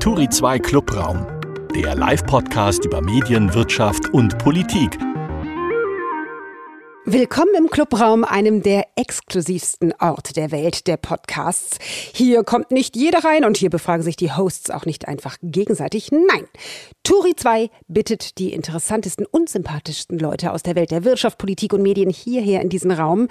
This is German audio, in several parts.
Turi 2 Clubraum, der Live-Podcast über Medien, Wirtschaft und Politik Willkommen im Clubraum, einem der exklusivsten Orte der Welt der Podcasts. Hier kommt nicht jeder rein und hier befragen sich die Hosts auch nicht einfach gegenseitig. Nein, Turi 2 bittet die interessantesten und sympathischsten Leute aus der Welt der Wirtschaft, Politik und Medien hierher in diesen Raum.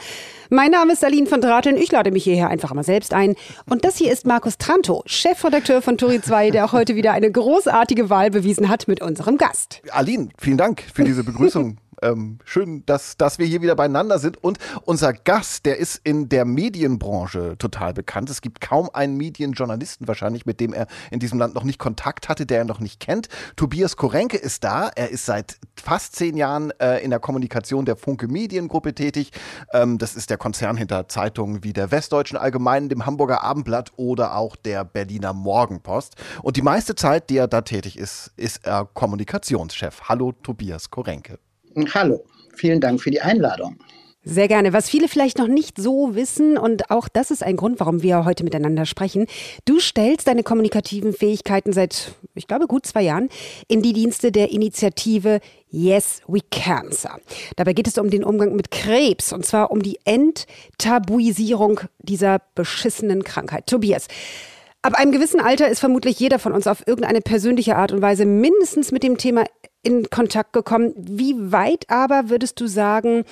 Mein Name ist Aline von Drateln. Ich lade mich hierher einfach mal selbst ein. Und das hier ist Markus Tranto, Chefredakteur von Turi 2, der auch heute wieder eine großartige Wahl bewiesen hat mit unserem Gast. Aline, vielen Dank für diese Begrüßung. Ähm, schön, dass, dass wir hier wieder beieinander sind. Und unser Gast, der ist in der Medienbranche total bekannt. Es gibt kaum einen Medienjournalisten wahrscheinlich, mit dem er in diesem Land noch nicht Kontakt hatte, der er noch nicht kennt. Tobias Korenke ist da. Er ist seit fast zehn Jahren äh, in der Kommunikation der Funke Mediengruppe tätig. Ähm, das ist der Konzern hinter Zeitungen wie der Westdeutschen Allgemeinen, dem Hamburger Abendblatt oder auch der Berliner Morgenpost. Und die meiste Zeit, die er da tätig ist, ist er Kommunikationschef. Hallo, Tobias Korenke. Hallo, vielen Dank für die Einladung. Sehr gerne. Was viele vielleicht noch nicht so wissen, und auch das ist ein Grund, warum wir heute miteinander sprechen. Du stellst deine kommunikativen Fähigkeiten seit, ich glaube, gut zwei Jahren in die Dienste der Initiative Yes We Cancer. Dabei geht es um den Umgang mit Krebs und zwar um die Enttabuisierung dieser beschissenen Krankheit. Tobias, Ab einem gewissen Alter ist vermutlich jeder von uns auf irgendeine persönliche Art und Weise mindestens mit dem Thema in Kontakt gekommen. Wie weit aber würdest du sagen,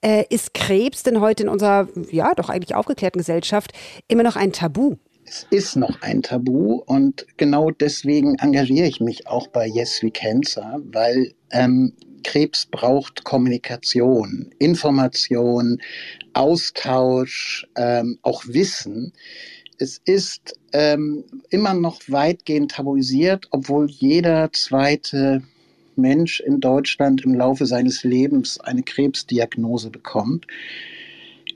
äh, ist Krebs denn heute in unserer, ja, doch eigentlich aufgeklärten Gesellschaft immer noch ein Tabu? Es ist noch ein Tabu und genau deswegen engagiere ich mich auch bei Yes We Cancer, weil ähm, Krebs braucht Kommunikation, Information, Austausch, ähm, auch Wissen. Es ist ähm, immer noch weitgehend tabuisiert, obwohl jeder zweite Mensch in Deutschland im Laufe seines Lebens eine Krebsdiagnose bekommt.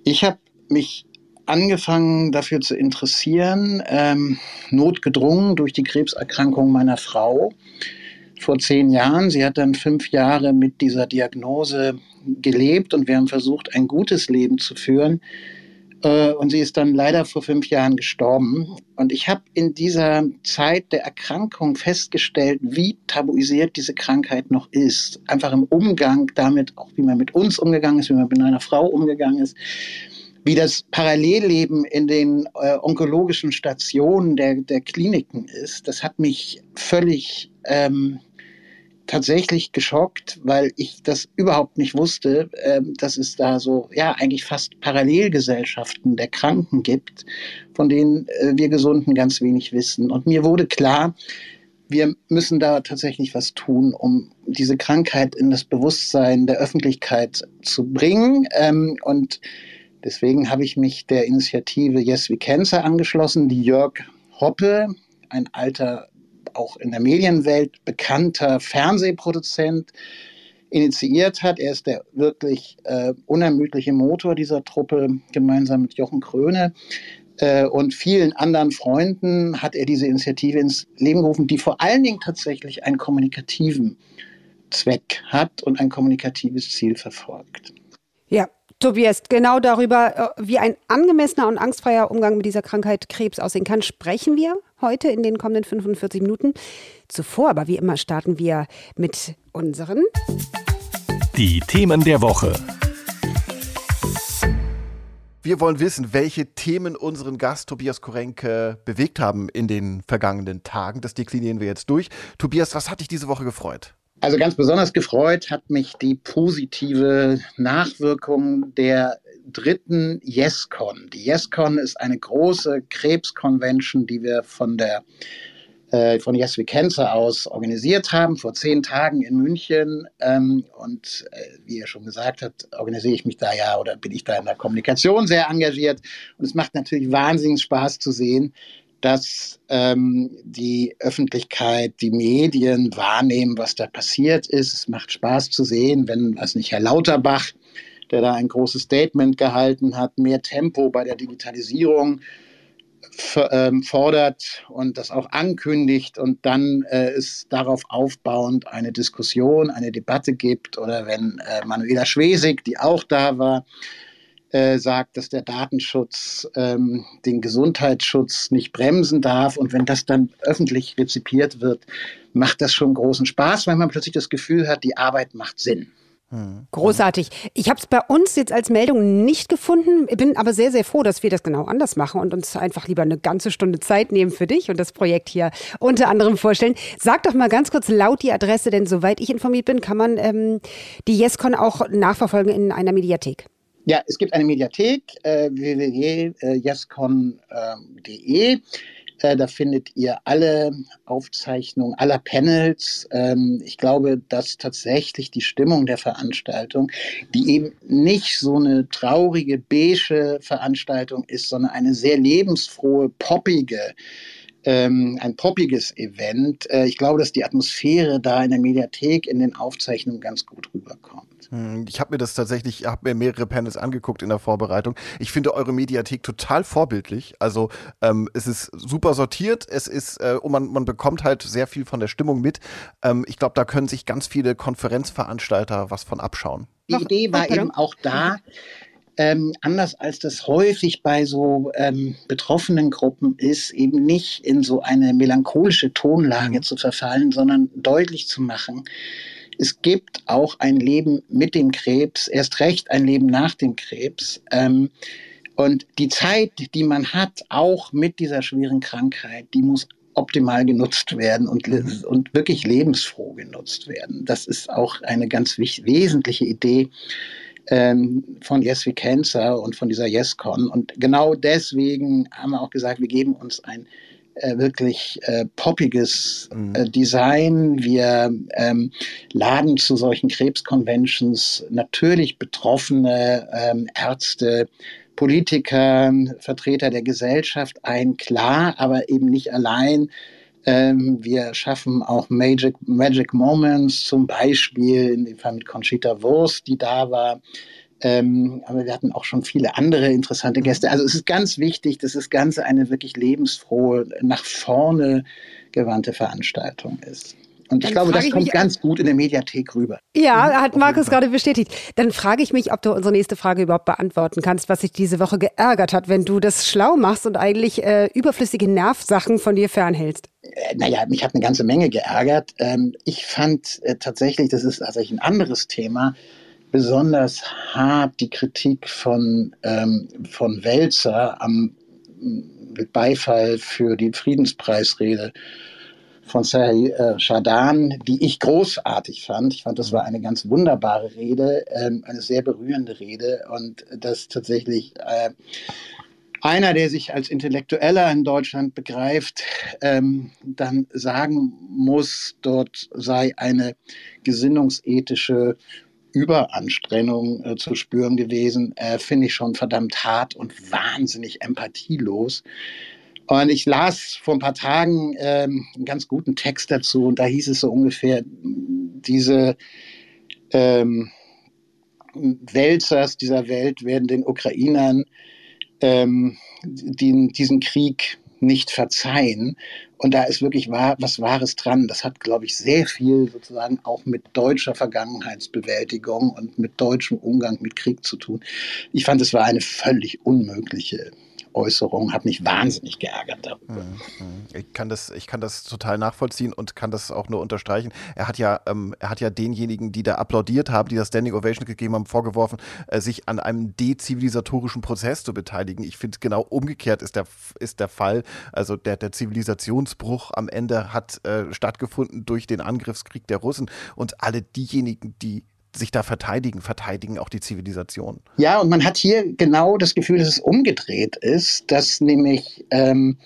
Ich habe mich angefangen dafür zu interessieren, ähm, notgedrungen durch die Krebserkrankung meiner Frau vor zehn Jahren. Sie hat dann fünf Jahre mit dieser Diagnose gelebt und wir haben versucht, ein gutes Leben zu führen. Äh, und sie ist dann leider vor fünf Jahren gestorben. Und ich habe in dieser Zeit der Erkrankung festgestellt, wie tabuisiert diese Krankheit noch ist. Einfach im Umgang damit, auch wie man mit uns umgegangen ist, wie man mit einer Frau umgegangen ist wie das Parallelleben in den äh, onkologischen Stationen der, der Kliniken ist, das hat mich völlig ähm, tatsächlich geschockt, weil ich das überhaupt nicht wusste, äh, dass es da so, ja, eigentlich fast Parallelgesellschaften der Kranken gibt, von denen äh, wir Gesunden ganz wenig wissen. Und mir wurde klar, wir müssen da tatsächlich was tun, um diese Krankheit in das Bewusstsein der Öffentlichkeit zu bringen. Ähm, und deswegen habe ich mich der Initiative Yes We Cancer angeschlossen, die Jörg Hoppe, ein alter auch in der Medienwelt bekannter Fernsehproduzent initiiert hat. Er ist der wirklich äh, unermüdliche Motor dieser Truppe, gemeinsam mit Jochen Kröne äh, und vielen anderen Freunden hat er diese Initiative ins Leben gerufen, die vor allen Dingen tatsächlich einen kommunikativen Zweck hat und ein kommunikatives Ziel verfolgt. Ja, Tobias, genau darüber, äh, wie ein angemessener und angstfreier Umgang mit dieser Krankheit Krebs aussehen kann, sprechen wir heute in den kommenden 45 Minuten. Zuvor aber wie immer starten wir mit unseren Die Themen der Woche. Wir wollen wissen, welche Themen unseren Gast Tobias Korenke bewegt haben in den vergangenen Tagen. Das deklinieren wir jetzt durch. Tobias, was hat dich diese Woche gefreut? Also ganz besonders gefreut hat mich die positive Nachwirkung der dritten YesCon. Die YesCon ist eine große Krebsconvention, die wir von der äh, von Yes We Cancer aus organisiert haben, vor zehn Tagen in München. Ähm, und äh, wie ihr schon gesagt habt, organisiere ich mich da ja oder bin ich da in der Kommunikation sehr engagiert. Und es macht natürlich wahnsinnig Spaß zu sehen, dass ähm, die Öffentlichkeit, die Medien wahrnehmen, was da passiert ist. Es macht Spaß zu sehen, wenn, weiß nicht, Herr Lauterbach, der da ein großes Statement gehalten hat, mehr Tempo bei der Digitalisierung ähm, fordert und das auch ankündigt und dann äh, es darauf aufbauend eine Diskussion, eine Debatte gibt oder wenn äh, Manuela Schwesig, die auch da war, äh, sagt, dass der Datenschutz ähm, den Gesundheitsschutz nicht bremsen darf. Und wenn das dann öffentlich rezipiert wird, macht das schon großen Spaß, weil man plötzlich das Gefühl hat, die Arbeit macht Sinn. Großartig. Ich habe es bei uns jetzt als Meldung nicht gefunden, bin aber sehr, sehr froh, dass wir das genau anders machen und uns einfach lieber eine ganze Stunde Zeit nehmen für dich und das Projekt hier unter anderem vorstellen. Sag doch mal ganz kurz laut die Adresse, denn soweit ich informiert bin, kann man ähm, die YesCon auch nachverfolgen in einer Mediathek. Ja, es gibt eine Mediathek, äh, www.yescon.de. Äh, da findet ihr alle Aufzeichnungen aller Panels. Ähm, ich glaube, dass tatsächlich die Stimmung der Veranstaltung, die eben nicht so eine traurige, beige Veranstaltung ist, sondern eine sehr lebensfrohe, poppige, ähm, ein poppiges Event. Äh, ich glaube, dass die Atmosphäre da in der Mediathek in den Aufzeichnungen ganz gut rüberkommt. Hm, ich habe mir das tatsächlich, ich habe mir mehrere Panels angeguckt in der Vorbereitung. Ich finde eure Mediathek total vorbildlich. Also ähm, es ist super sortiert, es ist äh, und man, man bekommt halt sehr viel von der Stimmung mit. Ähm, ich glaube, da können sich ganz viele Konferenzveranstalter was von abschauen. Die Idee war eben auch da, ähm, anders als das häufig bei so ähm, betroffenen Gruppen ist, eben nicht in so eine melancholische Tonlage zu verfallen, sondern deutlich zu machen, es gibt auch ein Leben mit dem Krebs, erst recht ein Leben nach dem Krebs. Ähm, und die Zeit, die man hat, auch mit dieser schweren Krankheit, die muss optimal genutzt werden und, und wirklich lebensfroh genutzt werden. Das ist auch eine ganz wesentliche Idee ähm, von Yes We Cancer und von dieser YesCon. Und genau deswegen haben wir auch gesagt, wir geben uns ein äh, wirklich äh, poppiges mhm. äh, Design. Wir ähm, laden zu solchen Krebsconventions natürlich betroffene ähm, Ärzte, Politiker, Vertreter der Gesellschaft ein, klar, aber eben nicht allein. Ähm, wir schaffen auch Magic, Magic Moments, zum Beispiel in dem Fall mit Conchita Wurst, die da war. Ähm, aber wir hatten auch schon viele andere interessante Gäste. Also es ist ganz wichtig, dass das Ganze eine wirklich lebensfrohe, nach vorne gewandte Veranstaltung ist. Und ich Dann glaube, das kommt ganz gut in der Mediathek rüber. Ja, hat Markus gerade bestätigt. Dann frage ich mich, ob du unsere nächste Frage überhaupt beantworten kannst, was sich diese Woche geärgert hat, wenn du das schlau machst und eigentlich äh, überflüssige Nervsachen von dir fernhältst. Äh, naja, mich hat eine ganze Menge geärgert. Ähm, ich fand äh, tatsächlich, das ist tatsächlich ein anderes Thema, besonders hart die Kritik von, ähm, von Welzer am Beifall für die Friedenspreisrede von Sahih äh, Shadan, die ich großartig fand. Ich fand, das war eine ganz wunderbare Rede, ähm, eine sehr berührende Rede und das tatsächlich äh, einer, der sich als Intellektueller in Deutschland begreift, ähm, dann sagen muss, dort sei eine gesinnungsethische Überanstrengung äh, zu spüren gewesen, äh, finde ich schon verdammt hart und wahnsinnig empathielos. Und ich las vor ein paar Tagen ähm, einen ganz guten Text dazu und da hieß es so ungefähr, diese ähm, Wälzers dieser Welt werden den Ukrainern ähm, den, diesen Krieg nicht verzeihen. Und da ist wirklich wahr, was Wahres dran. Das hat, glaube ich, sehr viel sozusagen auch mit deutscher Vergangenheitsbewältigung und mit deutschem Umgang mit Krieg zu tun. Ich fand, es war eine völlig unmögliche Äußerung, hat mich wahnsinnig geärgert darüber. Mhm, mhm. Ich kann das, ich kann das total nachvollziehen und kann das auch nur unterstreichen. Er hat ja, ähm, er hat ja denjenigen, die da applaudiert haben, die das Standing Ovation gegeben haben, vorgeworfen, äh, sich an einem dezivilisatorischen Prozess zu beteiligen. Ich finde genau umgekehrt ist der, ist der Fall. Also der, der Zivilisationsbruch am Ende hat äh, stattgefunden durch den Angriffskrieg der Russen und alle diejenigen, die sich da verteidigen, verteidigen auch die Zivilisation. Ja, und man hat hier genau das Gefühl, dass es umgedreht ist, dass nämlich ähm,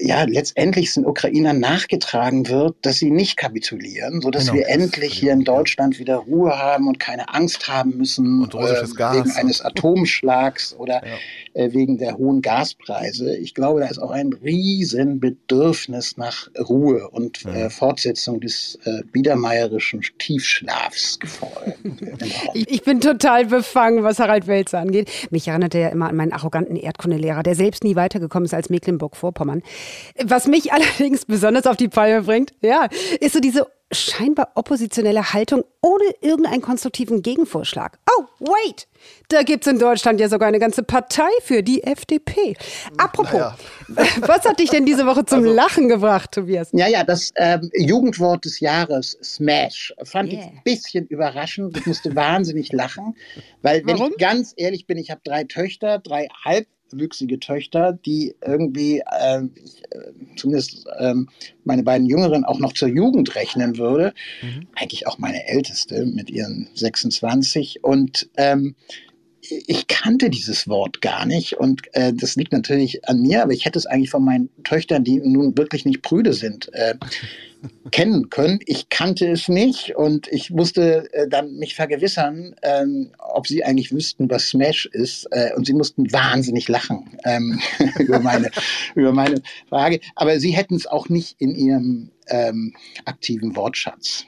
ja, letztendlich den Ukrainern nachgetragen wird, dass sie nicht kapitulieren, sodass genau, wir endlich hier in Deutschland wieder Ruhe haben und keine Angst haben müssen äh, wegen eines Atomschlags oder ja. äh, wegen der hohen Gaspreise. Ich glaube, da ist auch ein Riesenbedürfnis nach Ruhe und äh, Fortsetzung des äh, biedermeierischen Tiefschlafs gefordert. ich, ich bin total befangen, was Harald Welzer angeht. Mich erinnert er ja immer an meinen arroganten Erdkundelehrer, der selbst nie weitergekommen ist als Mecklenburg-Vorpommern. Was mich allerdings besonders auf die Palme bringt, ja, ist so diese scheinbar oppositionelle Haltung ohne irgendeinen konstruktiven Gegenvorschlag. Oh, wait! Da gibt es in Deutschland ja sogar eine ganze Partei für die FDP. Apropos, naja. was hat dich denn diese Woche zum also, Lachen gebracht, Tobias? Ja, ja, das ähm, Jugendwort des Jahres, Smash, fand yeah. ich ein bisschen überraschend. Ich musste wahnsinnig lachen, weil, wenn Warum? ich ganz ehrlich bin, ich habe drei Töchter, drei halb wüchsige Töchter, die irgendwie, äh, ich, äh, zumindest äh, meine beiden Jüngeren, auch noch zur Jugend rechnen würde. Mhm. Eigentlich auch meine Älteste mit ihren 26. Und ähm, ich kannte dieses Wort gar nicht und äh, das liegt natürlich an mir, aber ich hätte es eigentlich von meinen Töchtern, die nun wirklich nicht prüde sind, äh, kennen können. Ich kannte es nicht und ich musste äh, dann mich vergewissern, ähm, ob sie eigentlich wüssten, was Smash ist. Äh, und sie mussten wahnsinnig lachen ähm, über, meine, über meine Frage. Aber sie hätten es auch nicht in ihrem ähm, aktiven Wortschatz.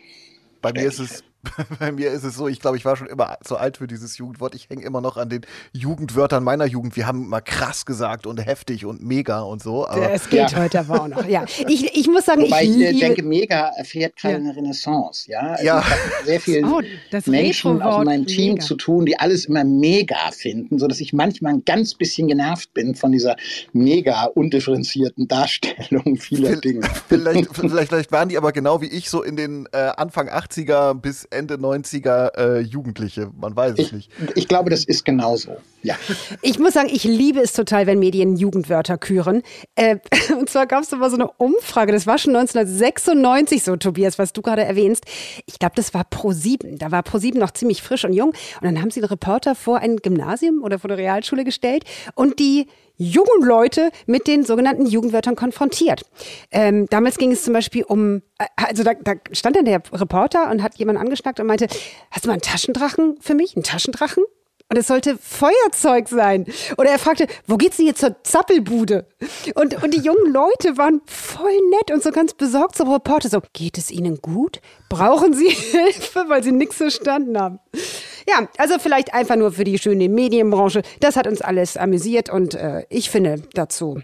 Bei mir ist es Bei mir ist es so, ich glaube, ich war schon immer zu alt für dieses Jugendwort. Ich hänge immer noch an den Jugendwörtern meiner Jugend. Wir haben immer krass gesagt und heftig und mega und so. Aber es geht ja. heute aber auch noch. Ja, ich, ich muss sagen, Wobei ich, ich denke, mega erfährt gerade ja. eine Renaissance. Ja, also ja. ich habe sehr viele oh, Menschen aus meinem Team mega. zu tun, die alles immer mega finden, sodass ich manchmal ein ganz bisschen genervt bin von dieser mega undifferenzierten Darstellung vieler Dinge. Vielleicht, vielleicht, vielleicht waren die aber genau wie ich so in den äh, Anfang 80er bis Ende 90er äh, Jugendliche. Man weiß es ich, nicht. Ich glaube, das ist genauso. Ja. Ich muss sagen, ich liebe es total, wenn Medien Jugendwörter küren. Äh, und zwar gab es immer so eine Umfrage, das war schon 1996 so, Tobias, was du gerade erwähnst. Ich glaube, das war Pro7. Da war Pro7 noch ziemlich frisch und jung. Und dann haben sie einen Reporter vor ein Gymnasium oder vor eine Realschule gestellt und die jungen Leute mit den sogenannten Jugendwörtern konfrontiert. Ähm, damals ging es zum Beispiel um, äh, also da, da stand dann der Reporter und hat jemanden angeschnackt und meinte, hast du mal einen Taschendrachen für mich? Einen Taschendrachen? Und es sollte Feuerzeug sein. Oder er fragte, wo geht's denn jetzt zur Zappelbude? Und, und die jungen Leute waren voll nett und so ganz besorgt zum Reporter. So, geht es Ihnen gut? Brauchen Sie Hilfe, weil Sie nichts verstanden haben? Ja, also vielleicht einfach nur für die schöne Medienbranche. Das hat uns alles amüsiert und äh, ich finde dazu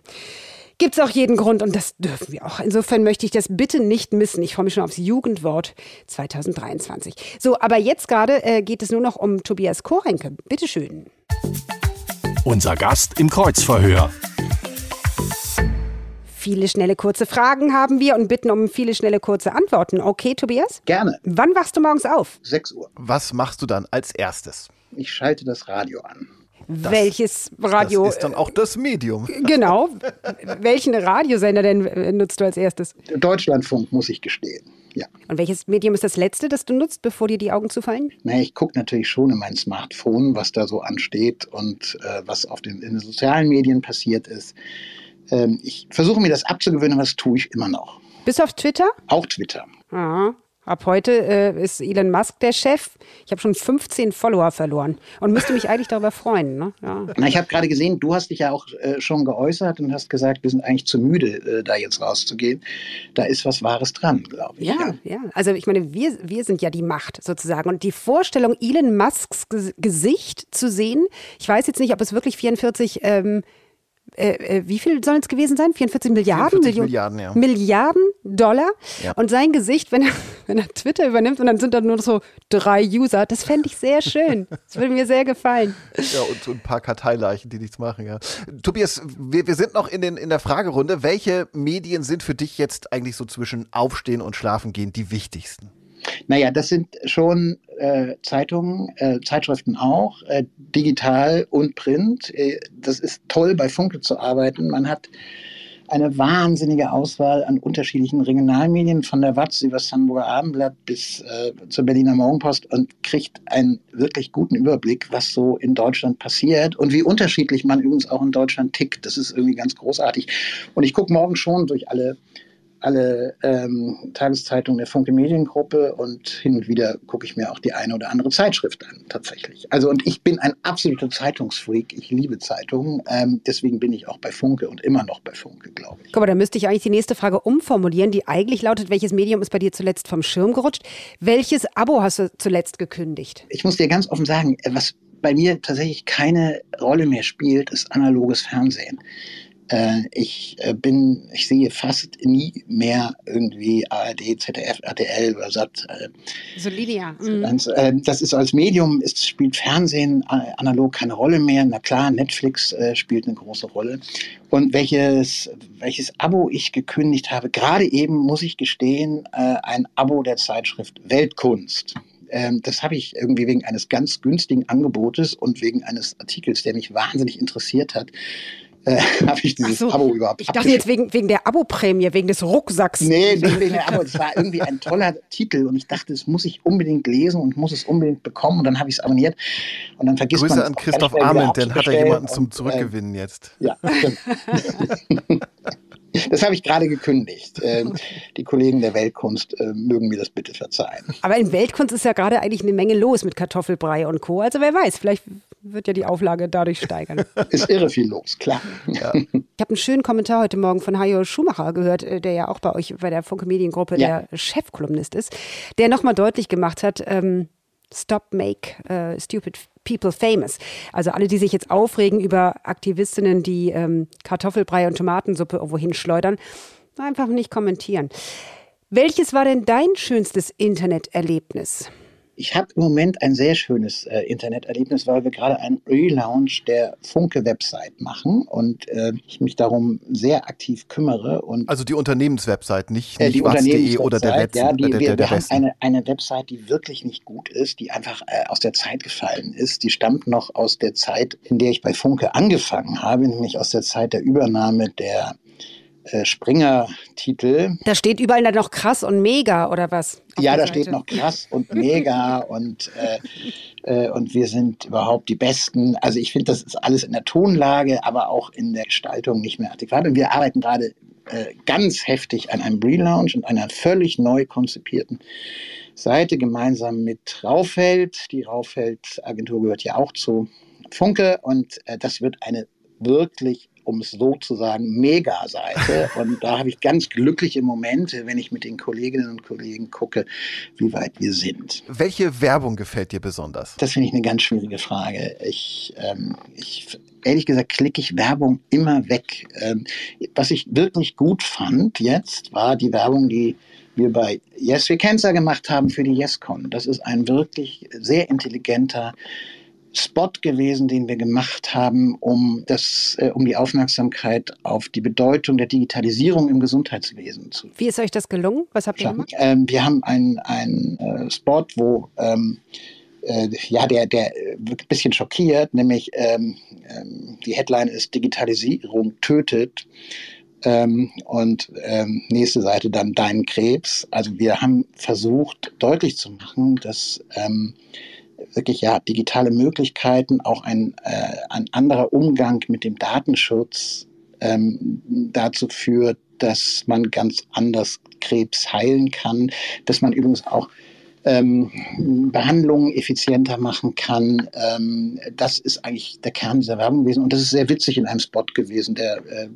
gibt es auch jeden Grund und das dürfen wir auch. Insofern möchte ich das bitte nicht missen. Ich freue mich schon aufs Jugendwort 2023. So, aber jetzt gerade äh, geht es nur noch um Tobias Korenke. Bitte schön. Unser Gast im Kreuzverhör. Viele schnelle kurze Fragen haben wir und bitten um viele schnelle kurze Antworten. Okay, Tobias? Gerne. Wann wachst du morgens auf? 6 Uhr. Was machst du dann als erstes? Ich schalte das Radio an. Das, welches Radio. Das ist dann auch das Medium. Genau. Welchen Radiosender denn äh, nutzt du als erstes? Deutschlandfunk, muss ich gestehen. Ja. Und welches Medium ist das letzte, das du nutzt, bevor dir die Augen zufallen? Na, ich gucke natürlich schon in mein Smartphone, was da so ansteht und äh, was auf den, in den sozialen Medien passiert ist. Ähm, ich versuche mir das abzugewöhnen, aber das tue ich immer noch. Bis auf Twitter? Auch Twitter. Aha. Ab heute äh, ist Elon Musk der Chef. Ich habe schon 15 Follower verloren und müsste mich eigentlich darüber freuen. Ne? Ja. Na, ich habe gerade gesehen, du hast dich ja auch äh, schon geäußert und hast gesagt, wir sind eigentlich zu müde, äh, da jetzt rauszugehen. Da ist was Wahres dran, glaube ich. Ja, ja, ja, Also ich meine, wir, wir sind ja die Macht sozusagen. Und die Vorstellung, Elon Musks Gesicht zu sehen, ich weiß jetzt nicht, ob es wirklich 44 ähm, äh, äh, wie viel sollen es gewesen sein? 44 Milliarden? 44 Milliarden, ja. Milliarden Dollar. Ja. Und sein Gesicht, wenn er, wenn er Twitter übernimmt und dann sind da nur so drei User, das fände ich sehr schön. Das würde mir sehr gefallen. Ja, und, und ein paar Karteileichen, die nichts machen, ja. Tobias, wir, wir sind noch in, den, in der Fragerunde. Welche Medien sind für dich jetzt eigentlich so zwischen Aufstehen und Schlafen gehen die wichtigsten? Naja, das sind schon äh, Zeitungen, äh, Zeitschriften auch, äh, digital und print. Äh, das ist toll, bei Funke zu arbeiten. Man hat eine wahnsinnige Auswahl an unterschiedlichen Regionalmedien, von der Watz über das Hamburger Abendblatt bis äh, zur Berliner Morgenpost und kriegt einen wirklich guten Überblick, was so in Deutschland passiert und wie unterschiedlich man übrigens auch in Deutschland tickt. Das ist irgendwie ganz großartig. Und ich gucke morgen schon durch alle alle ähm, Tageszeitungen der Funke Mediengruppe und hin und wieder gucke ich mir auch die eine oder andere Zeitschrift an, tatsächlich. Also und ich bin ein absoluter Zeitungsfreak. Ich liebe Zeitungen. Ähm, deswegen bin ich auch bei Funke und immer noch bei Funke, glaube ich. Guck mal, da müsste ich eigentlich die nächste Frage umformulieren, die eigentlich lautet, welches Medium ist bei dir zuletzt vom Schirm gerutscht? Welches Abo hast du zuletzt gekündigt? Ich muss dir ganz offen sagen, was bei mir tatsächlich keine Rolle mehr spielt, ist analoges Fernsehen Äh, ich äh, bin, ich sehe fast nie mehr irgendwie ARD, ZDF, RTL oder Sat. Äh, so linear. Mhm. Äh, das ist als Medium, es spielt Fernsehen äh, analog keine Rolle mehr. Na klar, Netflix äh, spielt eine große Rolle. Und welches, welches Abo ich gekündigt habe, gerade eben muss ich gestehen, ein Abo der Zeitschrift Weltkunst. Ähm, das habe ich irgendwie wegen eines ganz günstigen Angebotes und wegen eines Artikels, der mich wahnsinnig interessiert hat, äh, habe ich dieses so, Abo überhaupt Ich dachte jetzt wegen, wegen der Abo-Prämie, wegen des Rucksacks. Nee, wegen der Abo. Das war irgendwie ein toller Titel und ich dachte, das muss ich unbedingt lesen und muss es unbedingt bekommen und dann habe ich es abonniert und dann vergisst Grüße man an Christoph Arment, dann hat er jemanden zum Zurückgewinnen äh, jetzt. Ja, stimmt. Das habe ich gerade gekündigt. Ähm, die Kollegen der Weltkunst äh, mögen mir das bitte verzeihen. Aber in Weltkunst ist ja gerade eigentlich eine Menge los mit Kartoffelbrei und Co. Also wer weiß, vielleicht wird ja die Auflage dadurch steigern. Ist irre viel los, klar. Ja. Ich habe einen schönen Kommentar heute Morgen von Hajo Schumacher gehört, äh, der ja auch bei euch bei der Funke Mediengruppe ja. der Chefkolumnist ist, der nochmal deutlich gemacht hat, ähm, Stop Make uh, Stupid People Famous. Also alle, die sich jetzt aufregen über Aktivistinnen, die ähm, Kartoffelbrei und Tomatensuppe wohin schleudern, einfach nicht kommentieren. Welches war denn dein schönstes Interneterlebnis? Ich habe im Moment ein sehr schönes äh, Interneterlebnis, weil wir gerade einen Relaunch der Funke-Website machen und äh, ich mich darum sehr aktiv kümmere. Und also die Unternehmenswebsite, nicht, äh, nicht was.de oder der Wetzen, ja, die, der, wir, der, wir haben eine, eine Website, die wirklich nicht gut ist, die einfach äh, aus der Zeit gefallen ist. Die stammt noch aus der Zeit, in der ich bei Funke angefangen habe, nämlich aus der Zeit der Übernahme der äh, Springer-Titel. Da steht überall dann noch krass und mega oder was? Ja, da steht noch krass und mega und, äh, äh, und wir sind überhaupt die Besten. Also ich finde, das ist alles in der Tonlage, aber auch in der Gestaltung nicht mehr adäquat. Und wir arbeiten gerade äh, ganz heftig an einem Relaunch und einer völlig neu konzipierten Seite gemeinsam mit Raufeld. Die Raufeld-Agentur gehört ja auch zu Funke und äh, das wird eine wirklich um es so zu sagen, Mega-Seite. Und da habe ich ganz glückliche Momente, wenn ich mit den Kolleginnen und Kollegen gucke, wie weit wir sind. Welche Werbung gefällt dir besonders? Das finde ich eine ganz schwierige Frage. Ich, ähm, ich ehrlich gesagt, klicke ich Werbung immer weg. Ähm, was ich wirklich gut fand jetzt, war die Werbung, die wir bei Yes We Cancer gemacht haben für die YesCon. Das ist ein wirklich sehr intelligenter Spot gewesen, den wir gemacht haben, um, das, äh, um die Aufmerksamkeit auf die Bedeutung der Digitalisierung im Gesundheitswesen zu. Wie ist euch das gelungen? Was habt ihr gemacht? Ähm, wir haben einen äh, Spot, wo ähm, äh, ja, der, der wird ein bisschen schockiert, nämlich ähm, ähm die Headline ist Digitalisierung tötet. Ähm, und ähm, nächste Seite dann Dein Krebs. Also wir haben versucht deutlich zu machen, dass ähm, wirklich ja digitale Möglichkeiten, auch ein, äh, ein anderer Umgang mit dem Datenschutz ähm, dazu führt, dass man ganz anders Krebs heilen kann, dass man übrigens auch ähm, Behandlungen effizienter machen kann. Ähm, das ist eigentlich der Kern dieser Werbung gewesen. Und das ist sehr witzig in einem Spot gewesen, der äh,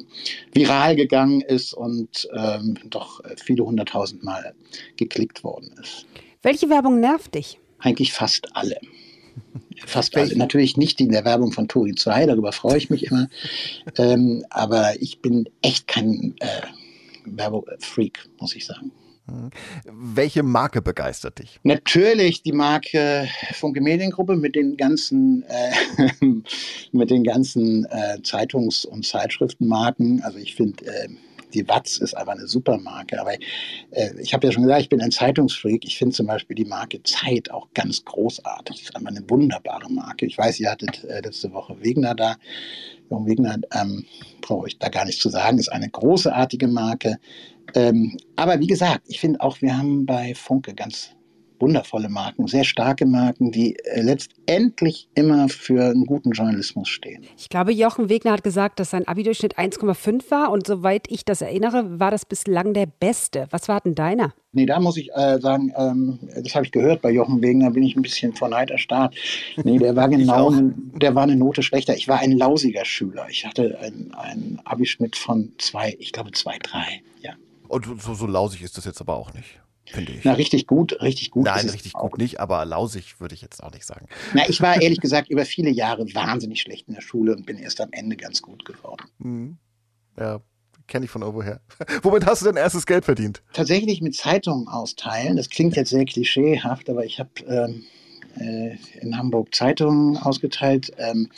viral gegangen ist und ähm, doch viele hunderttausend Mal geklickt worden ist. Welche Werbung nervt dich? Eigentlich fast alle. Fast alle. Natürlich nicht die in der Werbung von Tori 2, darüber freue ich mich immer. ähm, aber ich bin echt kein äh, Werbefreak, muss ich sagen. Mhm. Welche Marke begeistert dich? Natürlich die Marke Funke Mediengruppe mit den ganzen, äh, mit den ganzen äh, Zeitungs- und Zeitschriftenmarken. Also ich finde äh, die Watz ist aber eine super Marke. Aber äh, ich habe ja schon gesagt, ich bin ein Zeitungsfreak. Ich finde zum Beispiel die Marke Zeit auch ganz großartig. Das ist einfach eine wunderbare Marke. Ich weiß, ihr hattet äh, letzte Woche Wegner da. Jung Wegner ähm, brauche ich da gar nichts zu sagen, ist eine großartige Marke. Ähm, aber wie gesagt, ich finde auch, wir haben bei Funke ganz wundervolle Marken, sehr starke Marken, die äh, letztendlich immer für einen guten Journalismus stehen. Ich glaube, Jochen Wegner hat gesagt, dass sein Abi-Durchschnitt 1,5 war und soweit ich das erinnere, war das bislang der beste. Was war denn deiner? Nee, da muss ich äh, sagen, ähm, das habe ich gehört bei Jochen Wegner, bin ich ein bisschen vor Neid erstarrt. Nee, der war genau, der war eine Note schlechter. Ich war ein lausiger Schüler. Ich hatte einen Abischnitt von zwei, ich glaube zwei, drei, ja. Und so, so lausig ist das jetzt aber auch nicht finde ich. Na, richtig gut, richtig gut. Nein, richtig gut nicht, aber lausig würde ich jetzt auch nicht sagen. Na, ich war ehrlich gesagt über viele Jahre wahnsinnig schlecht in der Schule und bin erst am Ende ganz gut geworden. Mhm. Ja, kenne ich von irgendwoher. Womit hast du dein erstes Geld verdient? Tatsächlich mit Zeitungen austeilen. Das klingt jetzt sehr klischeehaft, aber ich habe ähm, äh, in Hamburg Zeitungen ausgeteilt, ähm,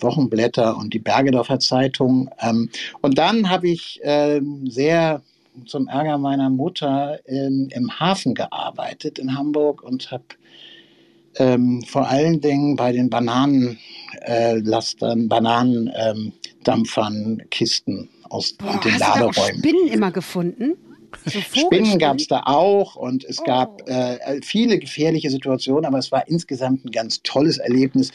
Wochenblätter und die Bergedorfer Zeitung. Ähm, und dann habe ich ähm, sehr zum Ärger meiner Mutter im Hafen gearbeitet in Hamburg und habe ähm, vor allen Dingen bei den Bananenlastern, äh, Bananendampfern, Kisten aus Boah, den hast Laderäumen. Du da auch Spinnen immer gefunden? So Spinnen gab es da auch und es oh. gab äh, viele gefährliche Situationen, aber es war insgesamt ein ganz tolles Erlebnis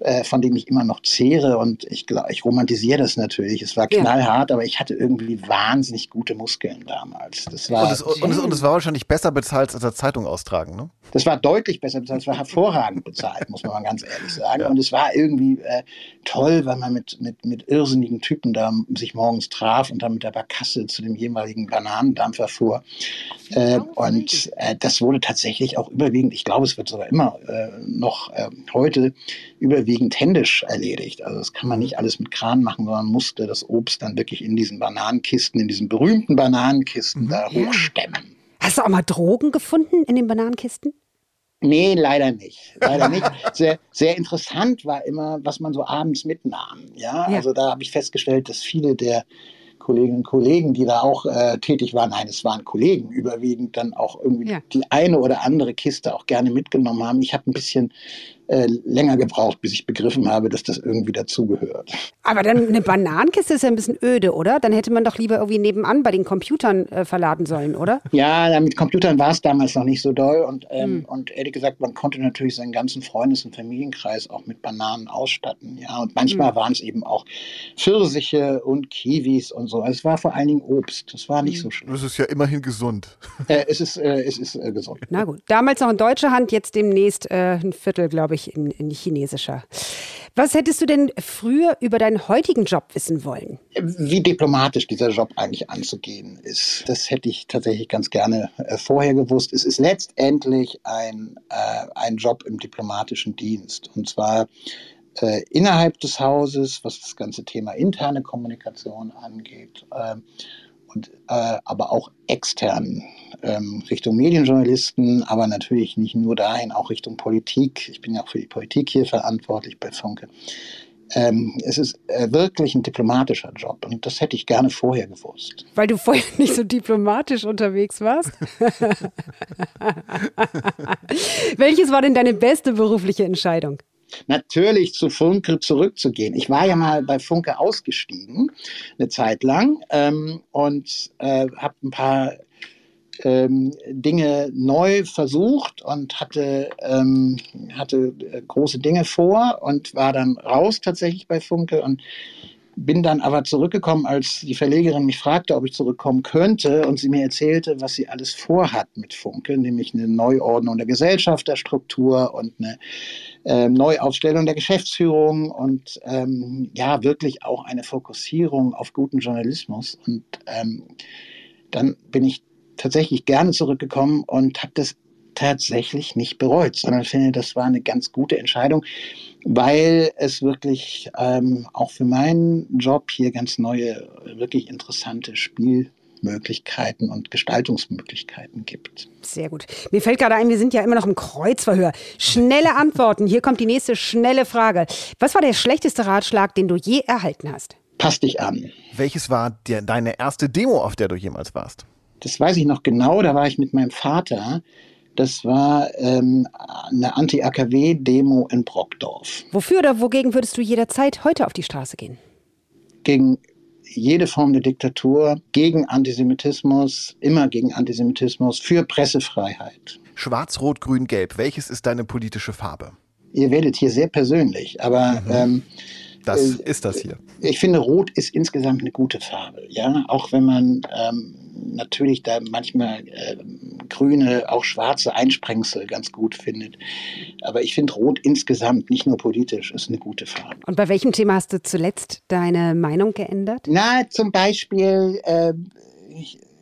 äh, von dem ich immer noch zehre und ich, ich romantisiere das natürlich. Es war knallhart, ja. aber ich hatte irgendwie wahnsinnig gute Muskeln damals. Das war, und, es, und, es, und es war wahrscheinlich besser bezahlt als der Zeitung austragen, ne? Das war deutlich besser bezahlt, es war hervorragend bezahlt, muss man mal ganz ehrlich sagen. Ja. Und es war irgendwie äh, toll, weil man mit, mit, mit irrsinnigen Typen da sich morgens traf und dann mit der Barkasse zu dem jeweiligen Bananendampfer fuhr. Äh, und äh, das wurde tatsächlich auch überwiegend, ich glaube, es wird sogar immer äh, noch äh, heute überwiegend händisch erledigt. Also das kann man nicht alles mit Kran machen, sondern musste das Obst dann wirklich in diesen Bananenkisten, in diesen berühmten Bananenkisten mhm. da hochstemmen. Hast du auch mal Drogen gefunden in den Bananenkisten? Nee, leider nicht. Leider nicht. Sehr, sehr interessant war immer, was man so abends mitnahm. Ja, ja. also da habe ich festgestellt, dass viele der Kolleginnen und Kollegen, die da auch äh, tätig waren, nein, es waren Kollegen, überwiegend dann auch irgendwie ja. die eine oder andere Kiste auch gerne mitgenommen haben. Ich habe ein bisschen äh, länger gebraucht, bis ich begriffen habe, dass das irgendwie dazugehört. Aber dann eine Bananenkiste ist ja ein bisschen öde, oder? Dann hätte man doch lieber irgendwie nebenan bei den Computern äh, verladen sollen, oder? Ja, mit Computern war es damals noch nicht so doll und, ähm, hm. und ehrlich gesagt, man konnte natürlich seinen ganzen Freundes- und Familienkreis auch mit Bananen ausstatten. Ja, und manchmal hm. waren es eben auch Pfirsiche und Kiwis und so. Also es war vor allen Dingen Obst. Das war nicht hm. so schlimm. Das ist ja immerhin gesund. Äh, es ist, äh, es ist äh, gesund. Na gut. Damals noch in deutscher Hand, jetzt demnächst äh, ein Viertel, glaube ich ich, in, in chinesischer. Was hättest du denn früher über deinen heutigen Job wissen wollen? Wie diplomatisch dieser Job eigentlich anzugehen ist, das hätte ich tatsächlich ganz gerne äh, vorher gewusst. Es ist letztendlich ein, äh, ein Job im diplomatischen Dienst. Und zwar äh, innerhalb des Hauses, was das ganze Thema interne Kommunikation angeht. Äh, und, äh, aber auch extern ähm, Richtung Medienjournalisten, aber natürlich nicht nur dahin, auch Richtung Politik. Ich bin ja auch für die Politik hier verantwortlich bei Funke. Ähm, es ist äh, wirklich ein diplomatischer Job und das hätte ich gerne vorher gewusst. Weil du vorher nicht so diplomatisch unterwegs warst? Welches war denn deine beste berufliche Entscheidung? natürlich zu Funke zurückzugehen. Ich war ja mal bei Funke ausgestiegen, eine Zeit lang, ähm, und äh, habe ein paar ähm, Dinge neu versucht und hatte, ähm, hatte äh, große Dinge vor und war dann raus tatsächlich bei Funke und bin dann aber zurückgekommen, als die Verlegerin mich fragte, ob ich zurückkommen könnte und sie mir erzählte, was sie alles vorhat mit Funke, nämlich eine Neuordnung der Gesellschafterstruktur und eine äh, Neuaufstellung der Geschäftsführung und ähm, ja, wirklich auch eine Fokussierung auf guten Journalismus. Und ähm, dann bin ich tatsächlich gerne zurückgekommen und habe das tatsächlich nicht bereut, sondern finde, das war eine ganz gute Entscheidung, weil es wirklich ähm, auch für meinen Job hier ganz neue, wirklich interessante Spielmöglichkeiten und Gestaltungsmöglichkeiten gibt. Sehr gut. Mir fällt gerade ein, wir sind ja immer noch im Kreuzverhör. Schnelle Antworten. Hier kommt die nächste schnelle Frage. Was war der schlechteste Ratschlag, den du je erhalten hast? Pass dich an. Welches war der, deine erste Demo, auf der du jemals warst? Das weiß ich noch genau, da war ich mit meinem Vater. Das war ähm, eine Anti-AKW-Demo in Brockdorf. Wofür oder wogegen würdest du jederzeit heute auf die Straße gehen? Gegen jede Form der Diktatur, gegen Antisemitismus, immer gegen Antisemitismus, für Pressefreiheit. Schwarz, Rot, Grün, Gelb. Welches ist deine politische Farbe? Ihr werdet hier sehr persönlich, aber mhm. ähm, das äh, ist das hier. Ich finde, Rot ist insgesamt eine gute Farbe. Ja, auch wenn man ähm, natürlich da manchmal äh, grüne, auch schwarze Einsprengsel ganz gut findet. Aber ich finde Rot insgesamt, nicht nur politisch, ist eine gute Farbe. Und bei welchem Thema hast du zuletzt deine Meinung geändert? Na, zum Beispiel äh,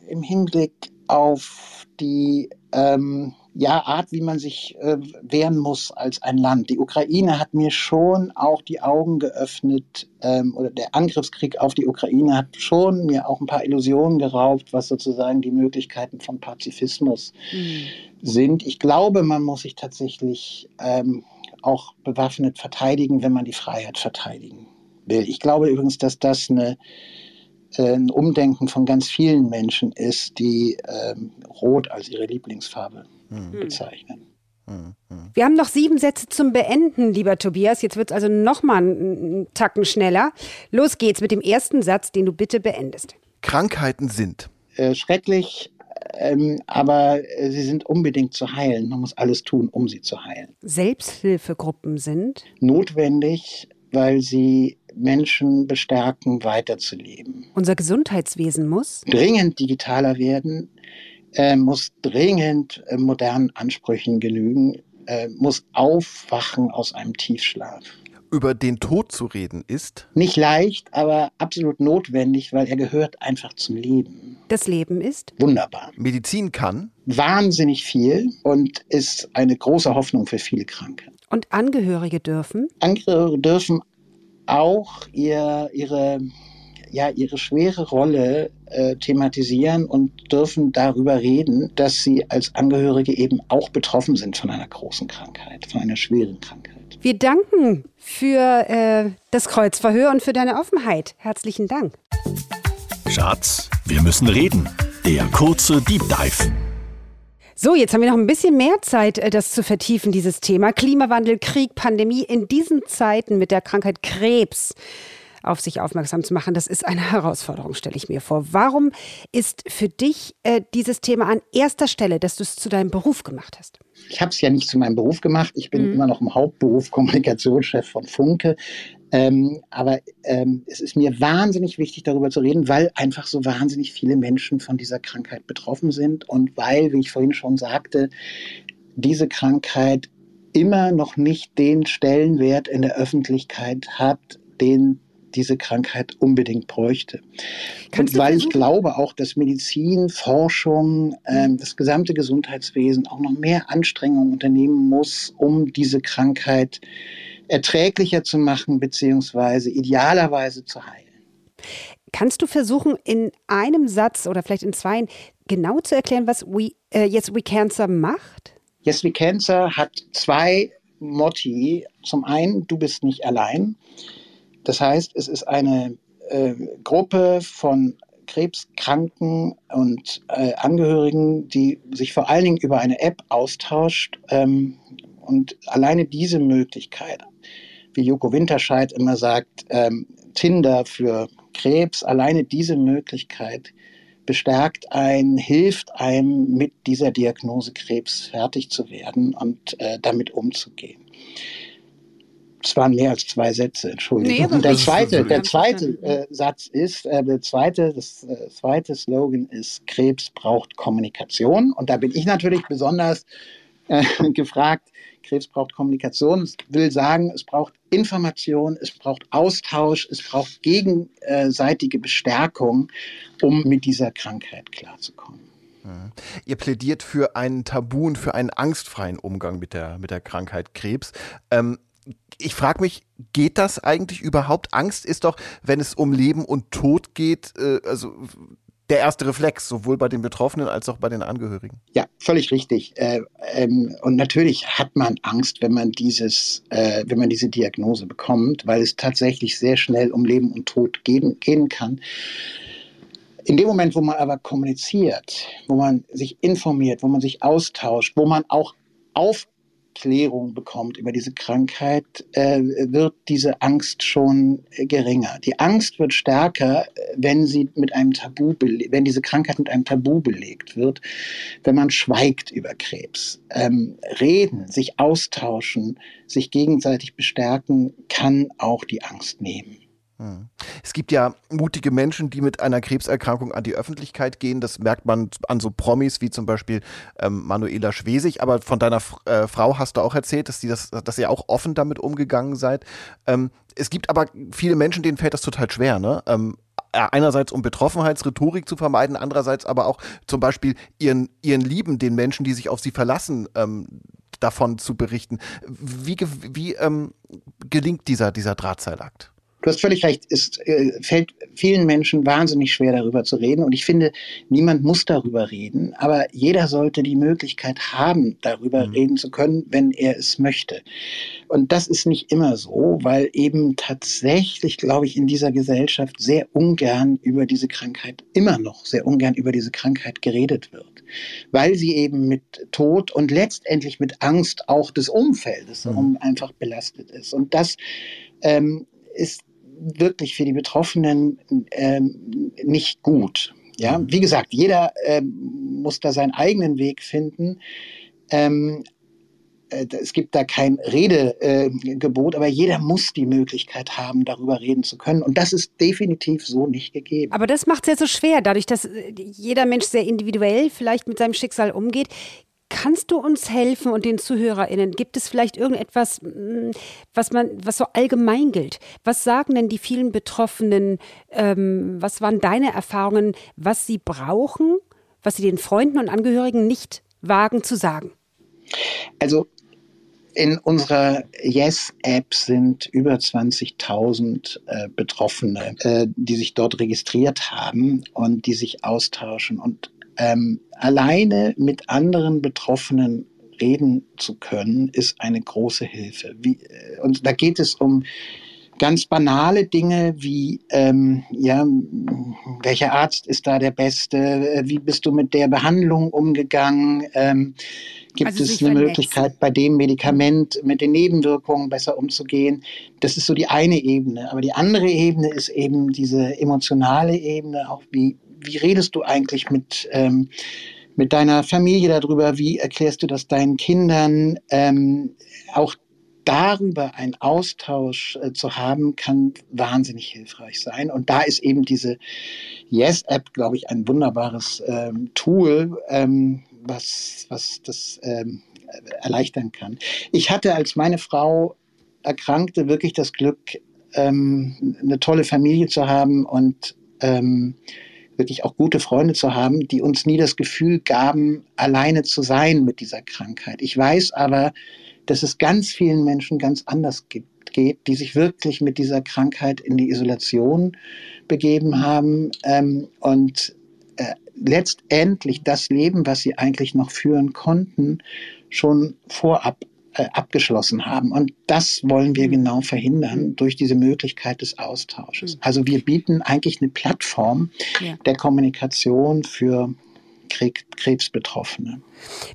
im Hinblick auf die ähm, ja, Art, wie man sich äh, wehren muss als ein Land. Die Ukraine hat mir schon auch die Augen geöffnet, ähm, oder der Angriffskrieg auf die Ukraine hat schon mir auch ein paar Illusionen geraubt, was sozusagen die Möglichkeiten von Pazifismus mhm. sind. Ich glaube, man muss sich tatsächlich ähm, auch bewaffnet verteidigen, wenn man die Freiheit verteidigen will. Ich glaube übrigens, dass das eine ein Umdenken von ganz vielen Menschen ist, die ähm, Rot als ihre Lieblingsfarbe mhm. bezeichnen. Wir haben noch sieben Sätze zum Beenden, lieber Tobias. Jetzt wird es also nochmal einen Tacken schneller. Los geht's mit dem ersten Satz, den du bitte beendest. Krankheiten sind. Äh, schrecklich, ähm, aber äh, sie sind unbedingt zu heilen. Man muss alles tun, um sie zu heilen. Selbsthilfegruppen sind? Notwendig, weil sie Menschen bestärken, weiterzuleben. Unser Gesundheitswesen muss? Dringend digitaler werden, äh, muss dringend äh, modernen Ansprüchen genügen, äh, muss aufwachen aus einem Tiefschlaf. Über den Tod zu reden ist? Nicht leicht, aber absolut notwendig, weil er gehört einfach zum Leben. Das Leben ist? Wunderbar. Medizin kann? Wahnsinnig viel und ist eine große Hoffnung für viele Kranke. Und Angehörige dürfen? Angehörige dürfen auch ihr, ihre ja ihre schwere Rolle äh, thematisieren und dürfen darüber reden, dass sie als Angehörige eben auch betroffen sind von einer großen Krankheit, von einer schweren Krankheit. Wir danken für äh, das Kreuzverhör und für deine Offenheit. Herzlichen Dank. Schatz, wir müssen reden. Der kurze Deep Dive. So, jetzt haben wir noch ein bisschen mehr Zeit, äh, das zu vertiefen, dieses Thema. Klimawandel, Krieg, Pandemie in diesen Zeiten mit der Krankheit Krebs auf sich aufmerksam zu machen, das ist eine Herausforderung, stelle ich mir vor. Warum ist für dich äh, dieses Thema an erster Stelle, dass du es zu deinem Beruf gemacht hast? Ich habe es ja nicht zu meinem Beruf gemacht. Ich bin mhm. immer noch im Hauptberuf Kommunikationschef von Funke. Ähm, aber ähm, es ist mir wahnsinnig wichtig, darüber zu reden, weil einfach so wahnsinnig viele Menschen von dieser Krankheit betroffen sind und weil, wie ich vorhin schon sagte, diese Krankheit immer noch nicht den Stellenwert in der Öffentlichkeit hat, den diese Krankheit unbedingt bräuchte. Kannst und weil ich glaube auch, dass Medizin, Forschung, ähm, das gesamte Gesundheitswesen auch noch mehr Anstrengungen unternehmen muss, um diese Krankheit erträglicher zu machen, beziehungsweise idealerweise zu heilen. Kannst du versuchen, in einem Satz oder vielleicht in zwei genau zu erklären, was We, äh, Yes We Cancer macht? Yes We Cancer hat zwei Motti. Zum einen, du bist nicht allein. Das heißt, es ist eine äh, Gruppe von Krebskranken und äh, Angehörigen, die sich vor allen Dingen über eine App austauscht. Ähm, und alleine diese Möglichkeit, wie Joko Winterscheid immer sagt, ähm, Tinder für Krebs, alleine diese Möglichkeit bestärkt einen, hilft einem, mit dieser Diagnose Krebs fertig zu werden und äh, damit umzugehen. Es waren mehr als zwei Sätze, Entschuldigung. Nee, der zweite, der zweite äh, Satz ist, äh, der zweite, das äh, zweite Slogan ist, Krebs braucht Kommunikation. Und da bin ich natürlich besonders äh, gefragt, Krebs braucht Kommunikation. Es will sagen, es braucht Information, es braucht Austausch, es braucht gegenseitige Bestärkung, um mit dieser Krankheit klarzukommen. Mhm. Ihr plädiert für einen Tabu und für einen angstfreien Umgang mit der, mit der Krankheit Krebs. Ähm, ich frage mich, geht das eigentlich überhaupt? Angst ist doch, wenn es um Leben und Tod geht, äh, also der erste Reflex, sowohl bei den Betroffenen als auch bei den Angehörigen. Ja, völlig richtig. Äh, ähm, und natürlich hat man Angst, wenn man dieses, äh, wenn man diese Diagnose bekommt, weil es tatsächlich sehr schnell um Leben und Tod gehen, gehen kann. In dem Moment, wo man aber kommuniziert, wo man sich informiert, wo man sich austauscht, wo man auch auf Klärung bekommt über diese Krankheit, äh, wird diese Angst schon geringer. Die Angst wird stärker, wenn sie mit einem Tabu, wenn diese Krankheit mit einem Tabu belegt wird, wenn man schweigt über Krebs. Ähm, reden, sich austauschen, sich gegenseitig bestärken, kann auch die Angst nehmen. Es gibt ja mutige Menschen, die mit einer Krebserkrankung an die Öffentlichkeit gehen. Das merkt man an so Promis wie zum Beispiel ähm, Manuela Schwesig. Aber von deiner äh, Frau hast du auch erzählt, dass, die das, dass ihr auch offen damit umgegangen seid. Ähm, es gibt aber viele Menschen, denen fällt das total schwer. Ne? Ähm, einerseits um Betroffenheitsrhetorik zu vermeiden, andererseits aber auch zum Beispiel ihren, ihren Lieben, den Menschen, die sich auf sie verlassen, ähm, davon zu berichten. Wie, wie ähm, gelingt dieser, dieser Drahtseilakt? Du hast völlig recht, es äh, fällt vielen Menschen wahnsinnig schwer, darüber zu reden. Und ich finde, niemand muss darüber reden, aber jeder sollte die Möglichkeit haben, darüber mhm. reden zu können, wenn er es möchte. Und das ist nicht immer so, weil eben tatsächlich, glaube ich, in dieser Gesellschaft sehr ungern über diese Krankheit, immer noch sehr ungern über diese Krankheit geredet wird. Weil sie eben mit Tod und letztendlich mit Angst auch des Umfeldes mhm. einfach belastet ist. Und das ähm, ist wirklich für die Betroffenen ähm, nicht gut. Ja, mhm. wie gesagt, jeder ähm, muss da seinen eigenen Weg finden. Ähm, äh, es gibt da kein Redegebot, äh, aber jeder muss die Möglichkeit haben, darüber reden zu können. Und das ist definitiv so nicht gegeben. Aber das macht es ja so schwer, dadurch, dass äh, jeder Mensch sehr individuell vielleicht mit seinem Schicksal umgeht. Kannst du uns helfen und den ZuhörerInnen? Gibt es vielleicht irgendetwas, mm, was man, was so allgemein gilt? Was sagen denn die vielen Betroffenen? Ähm, was waren deine Erfahrungen, was sie brauchen, was sie den Freunden und Angehörigen nicht wagen zu sagen? Also in unserer Yes-App sind über 20.000 äh, Betroffene, äh, die sich dort registriert haben und die sich austauschen. Und ähm, alleine mit anderen Betroffenen reden zu können, ist eine große Hilfe. Wie, äh, und da geht es um ganz banale Dinge wie, ähm, ja, welcher Arzt ist da der Beste? Wie bist du mit der Behandlung umgegangen? Ähm, gibt also es eine Möglichkeit, bei dem Medikament mit den Nebenwirkungen besser umzugehen? Das ist so die eine Ebene. Aber die andere Ebene ist eben diese emotionale Ebene, auch wie wie redest du eigentlich mit, ähm, mit deiner Familie darüber? Wie erklärst du das deinen Kindern? Ähm, auch darüber einen Austausch äh, zu haben, kann wahnsinnig hilfreich sein. Und da ist eben diese Yes-App, glaube ich, ein wunderbares ähm, Tool, ähm, was, was das ähm, erleichtern kann. Ich hatte, als meine Frau erkrankte, wirklich das Glück, ähm, eine tolle Familie zu haben und ähm, wirklich auch gute Freunde zu haben, die uns nie das Gefühl gaben, alleine zu sein mit dieser Krankheit. Ich weiß aber, dass es ganz vielen Menschen ganz anders geht, die sich wirklich mit dieser Krankheit in die Isolation begeben haben ähm, und äh, letztendlich das Leben, was sie eigentlich noch führen konnten, schon vorab äh, abgeschlossen haben. Und das wollen wir mhm. genau verhindern durch diese Möglichkeit des Austausches. Mhm. Also wir bieten eigentlich eine Plattform ja. der Kommunikation für Krebsbetroffene.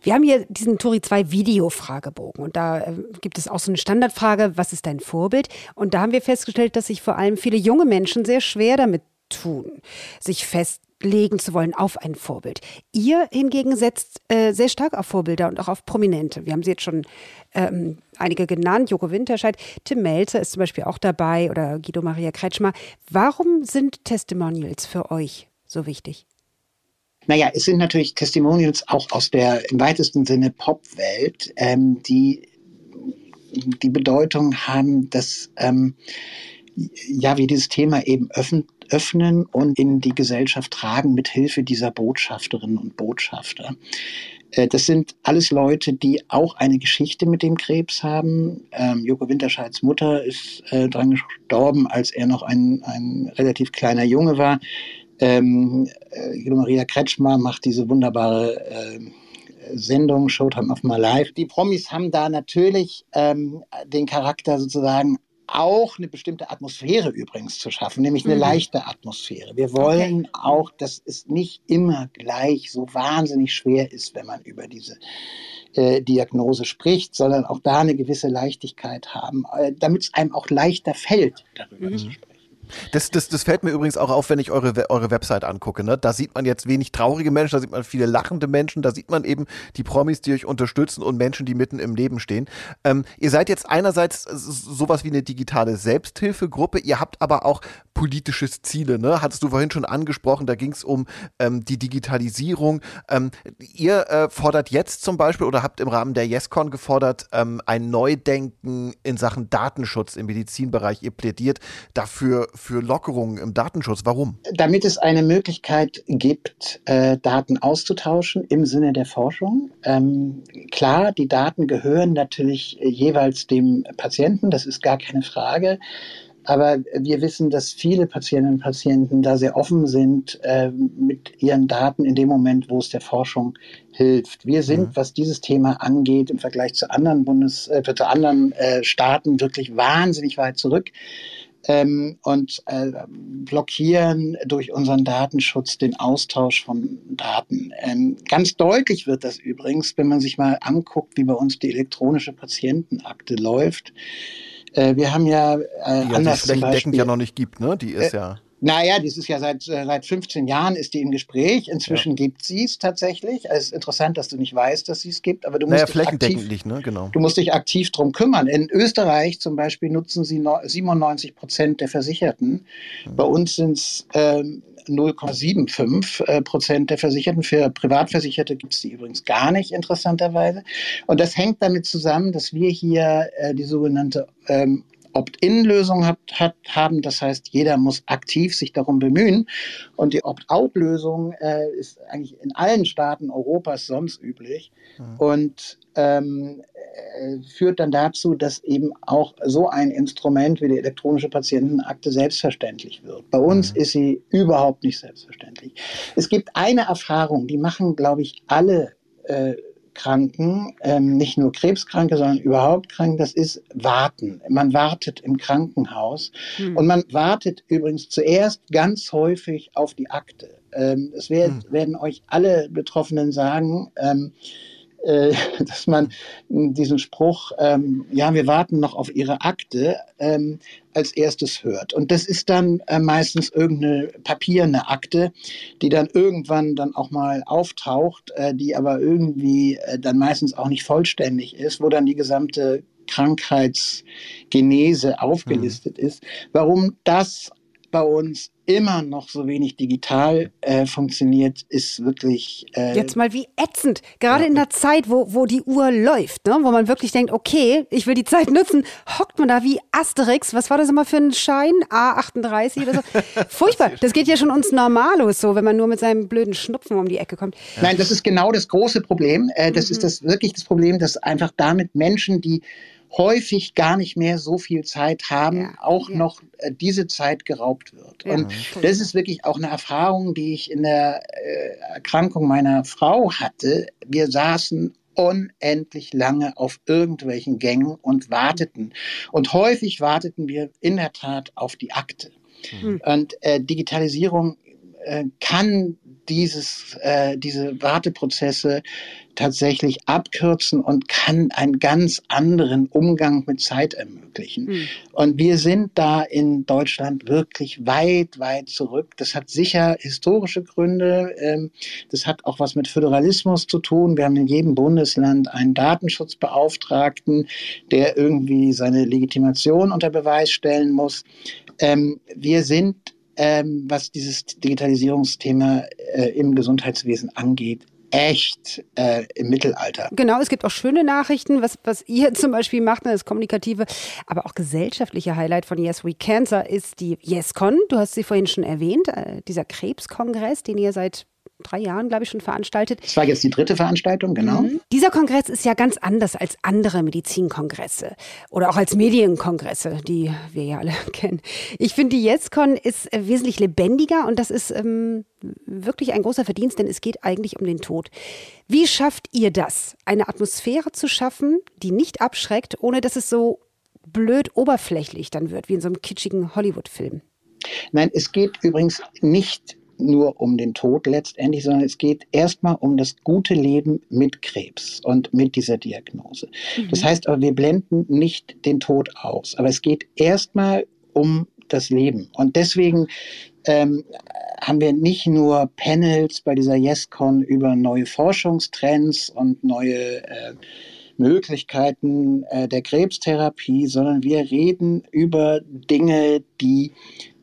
Wir haben hier diesen Tori 2 Video-Fragebogen und da äh, gibt es auch so eine Standardfrage, was ist dein Vorbild? Und da haben wir festgestellt, dass sich vor allem viele junge Menschen sehr schwer damit tun, sich fest legen zu wollen auf ein Vorbild. Ihr hingegen setzt äh, sehr stark auf Vorbilder und auch auf Prominente. Wir haben sie jetzt schon ähm, einige genannt, Joko Winterscheid, Tim Melzer ist zum Beispiel auch dabei oder Guido Maria Kretschmer. Warum sind Testimonials für euch so wichtig? Naja, es sind natürlich Testimonials auch aus der im weitesten Sinne Popwelt, ähm, die die Bedeutung haben, dass ähm, ja, wir dieses Thema eben öffnen, öffnen und in die Gesellschaft tragen mit Hilfe dieser Botschafterinnen und Botschafter. Äh, das sind alles Leute, die auch eine Geschichte mit dem Krebs haben. Ähm, Joko Winterscheids Mutter ist äh, dran gestorben, als er noch ein, ein relativ kleiner Junge war. Ähm, äh, Maria Kretschmer macht diese wunderbare äh, Sendung Showtime of My Life. Die Promis haben da natürlich ähm, den Charakter sozusagen auch eine bestimmte Atmosphäre übrigens zu schaffen, nämlich eine mhm. leichte Atmosphäre. Wir wollen okay. auch, dass es nicht immer gleich so wahnsinnig schwer ist, wenn man über diese äh, Diagnose spricht, sondern auch da eine gewisse Leichtigkeit haben, äh, damit es einem auch leichter fällt, darüber mhm. zu sprechen. Das, das, das fällt mir übrigens auch auf, wenn ich eure, eure Website angucke. Ne? Da sieht man jetzt wenig traurige Menschen, da sieht man viele lachende Menschen, da sieht man eben die Promis, die euch unterstützen und Menschen, die mitten im Leben stehen. Ähm, ihr seid jetzt einerseits sowas wie eine digitale Selbsthilfegruppe, ihr habt aber auch politische Ziele. Ne? Hattest du vorhin schon angesprochen, da ging es um ähm, die Digitalisierung. Ähm, ihr äh, fordert jetzt zum Beispiel oder habt im Rahmen der YesCon gefordert, ähm, ein Neudenken in Sachen Datenschutz im Medizinbereich. Ihr plädiert dafür für Lockerungen im Datenschutz. Warum? Damit es eine Möglichkeit gibt, äh, Daten auszutauschen im Sinne der Forschung. Ähm, klar, die Daten gehören natürlich jeweils dem Patienten, das ist gar keine Frage. Aber wir wissen, dass viele Patientinnen und Patienten da sehr offen sind äh, mit ihren Daten in dem Moment, wo es der Forschung hilft. Wir sind, mhm. was dieses Thema angeht, im Vergleich zu anderen Bundes, äh, zu anderen äh, Staaten wirklich wahnsinnig weit zurück. Ähm, und äh, blockieren durch unseren Datenschutz den Austausch von Daten. Ähm, ganz deutlich wird das übrigens, wenn man sich mal anguckt, wie bei uns die elektronische Patientenakte läuft. Äh, wir haben ja äh, die anders die flächendeckend ja noch nicht gibt, ne? Die ist äh, ja. Naja, das ist ja seit, äh, seit 15 Jahren ist die im Gespräch. Inzwischen ja. gibt sie es tatsächlich. Es ist interessant, dass du nicht weißt, dass sie es gibt, aber du musst, naja, dich aktiv, nicht, ne? genau. du musst dich aktiv drum kümmern. In Österreich zum Beispiel nutzen sie 97 Prozent der Versicherten. Mhm. Bei uns sind es ähm, 0,75 äh, Prozent der Versicherten. Für Privatversicherte gibt es die übrigens gar nicht, interessanterweise. Und das hängt damit zusammen, dass wir hier äh, die sogenannte ähm, Opt-in-Lösung hat, hat, haben. Das heißt, jeder muss aktiv sich darum bemühen. Und die Opt-out-Lösung äh, ist eigentlich in allen Staaten Europas sonst üblich mhm. und ähm, äh, führt dann dazu, dass eben auch so ein Instrument wie die elektronische Patientenakte selbstverständlich wird. Bei uns mhm. ist sie überhaupt nicht selbstverständlich. Es gibt eine Erfahrung, die machen, glaube ich, alle äh, Kranken, ähm, nicht nur Krebskranke, sondern überhaupt Kranken, das ist Warten. Man wartet im Krankenhaus hm. und man wartet übrigens zuerst ganz häufig auf die Akte. Ähm, es werd, hm. werden euch alle Betroffenen sagen, ähm, äh, dass man diesen Spruch, ähm, ja, wir warten noch auf Ihre Akte, ähm, als erstes hört. Und das ist dann äh, meistens irgendeine papierne Akte, die dann irgendwann dann auch mal auftaucht, äh, die aber irgendwie äh, dann meistens auch nicht vollständig ist, wo dann die gesamte Krankheitsgenese aufgelistet mhm. ist. Warum das bei uns immer noch so wenig digital äh, funktioniert, ist wirklich. Äh, Jetzt mal wie ätzend. Gerade ja. in der Zeit, wo, wo die Uhr läuft, ne? wo man wirklich denkt, okay, ich will die Zeit nutzen, hockt man da wie Asterix. Was war das immer für ein Schein? A38 oder so? Furchtbar. Das geht ja schon uns Normalos so, wenn man nur mit seinem blöden Schnupfen um die Ecke kommt. Nein, das ist genau das große Problem. Äh, das mhm. ist das wirklich das Problem, dass einfach damit Menschen, die häufig gar nicht mehr so viel Zeit haben, ja, auch ja. noch äh, diese Zeit geraubt wird. Ja, und das ist wirklich auch eine Erfahrung, die ich in der äh, Erkrankung meiner Frau hatte. Wir saßen unendlich lange auf irgendwelchen Gängen und warteten. Und häufig warteten wir in der Tat auf die Akte. Mhm. Und äh, Digitalisierung äh, kann dieses, äh, diese Warteprozesse tatsächlich abkürzen und kann einen ganz anderen Umgang mit Zeit ermöglichen. Mhm. Und wir sind da in Deutschland wirklich weit, weit zurück. Das hat sicher historische Gründe. Ähm, das hat auch was mit Föderalismus zu tun. Wir haben in jedem Bundesland einen Datenschutzbeauftragten, der irgendwie seine Legitimation unter Beweis stellen muss. Ähm, wir sind ähm, was dieses Digitalisierungsthema äh, im Gesundheitswesen angeht, echt äh, im Mittelalter. Genau, es gibt auch schöne Nachrichten, was, was ihr zum Beispiel macht, ne, das kommunikative, aber auch gesellschaftliche Highlight von Yes We Cancer ist die YesCon. Du hast sie vorhin schon erwähnt, äh, dieser Krebskongress, den ihr seit drei Jahren, glaube ich, schon veranstaltet. Das war jetzt die dritte Veranstaltung, genau. Mhm. Dieser Kongress ist ja ganz anders als andere Medizinkongresse oder auch als Medienkongresse, die wir ja alle kennen. Ich finde, die YesCon ist äh, wesentlich lebendiger und das ist ähm, wirklich ein großer Verdienst, denn es geht eigentlich um den Tod. Wie schafft ihr das, eine Atmosphäre zu schaffen, die nicht abschreckt, ohne dass es so blöd oberflächlich dann wird, wie in so einem kitschigen Hollywood-Film? Nein, es geht übrigens nicht nur um den Tod letztendlich, sondern es geht erstmal um das gute Leben mit Krebs und mit dieser Diagnose. Mhm. Das heißt aber, wir blenden nicht den Tod aus, aber es geht erstmal um das Leben. Und deswegen ähm, haben wir nicht nur Panels bei dieser YesCon über neue Forschungstrends und neue äh, Möglichkeiten äh, der Krebstherapie, sondern wir reden über Dinge, die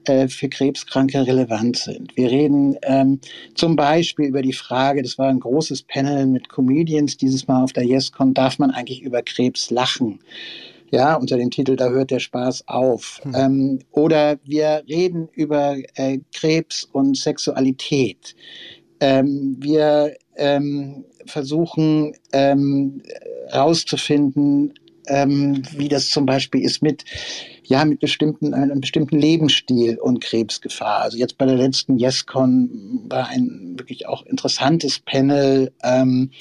äh, für Krebskranke relevant sind. Wir reden ähm, zum Beispiel über die Frage, das war ein großes Panel mit Comedians dieses Mal auf der YesCon, darf man eigentlich über Krebs lachen? ja, unter dem Titel Da hört der Spaß auf. Hm. Ähm, oder wir reden über äh, Krebs und Sexualität. Ähm, wir ähm, versuchen herauszufinden, ähm, ähm, wie das zum Beispiel ist mit ja, mit bestimmten, einem bestimmten Lebensstil und Krebsgefahr. Also jetzt bei der letzten YesCon war ein wirklich auch interessantes Panel, ähm,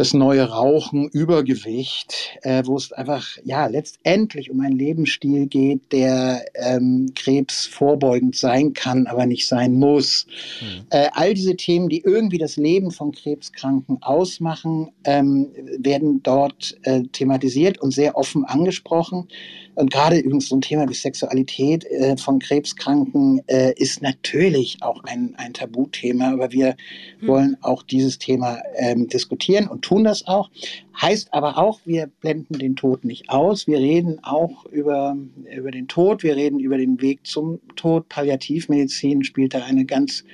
das neue Rauchen, Übergewicht, äh, wo es einfach ja letztendlich um einen Lebensstil geht, der ähm, krebsvorbeugend sein kann, aber nicht sein muss. Mhm. Äh, all diese Themen, die irgendwie das Leben von Krebskranken ausmachen, ähm, werden dort äh, thematisiert und sehr offen angesprochen. Und gerade übrigens so ein Thema wie Sexualität äh, von Krebskranken äh, ist natürlich auch ein, ein Tabuthema, aber wir mhm. wollen auch dieses Thema ähm, diskutieren und tun das auch. Heißt aber auch, wir blenden den Tod nicht aus. Wir reden auch über, über den Tod, wir reden über den Weg zum Tod. Palliativmedizin spielt da eine ganz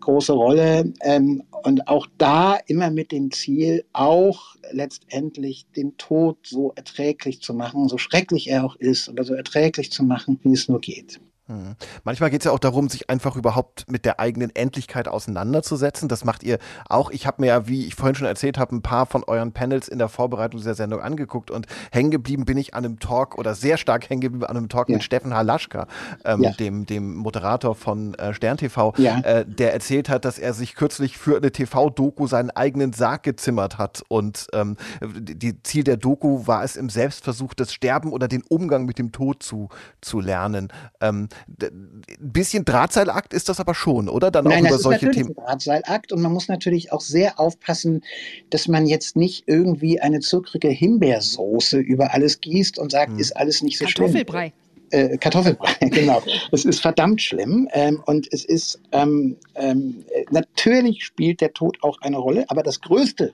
große Rolle. Ähm, und auch da immer mit dem Ziel, auch letztendlich den Tod so erträglich zu machen, so schrecklich er auch ist, oder so erträglich zu machen, wie es nur geht. Mhm. Manchmal geht es ja auch darum, sich einfach überhaupt mit der eigenen Endlichkeit auseinanderzusetzen. Das macht ihr auch. Ich habe mir ja, wie ich vorhin schon erzählt habe, ein paar von euren Panels in der Vorbereitung dieser Sendung angeguckt und hängen geblieben bin ich an einem Talk oder sehr stark hängen geblieben an einem Talk ja. mit Steffen Halaschka, ähm, ja. dem, dem Moderator von äh, Stern TV, ja. äh, der erzählt hat, dass er sich kürzlich für eine TV-Doku seinen eigenen Sarg gezimmert hat und ähm, die Ziel der Doku war es im Selbstversuch, das Sterben oder den Umgang mit dem Tod zu, zu lernen. Ähm, ein bisschen Drahtseilakt ist das aber schon, oder? Dann Nein, auch über solche Themen. Ein Drahtseilakt und man muss natürlich auch sehr aufpassen, dass man jetzt nicht irgendwie eine zuckrige Himbeersoße über alles gießt und sagt, hm. ist alles nicht so schlimm. Kartoffelbrei äh, Kartoffelbrei, genau. Es ist verdammt schlimm ähm, und es ist ähm, ähm, natürlich spielt der Tod auch eine Rolle, aber das größte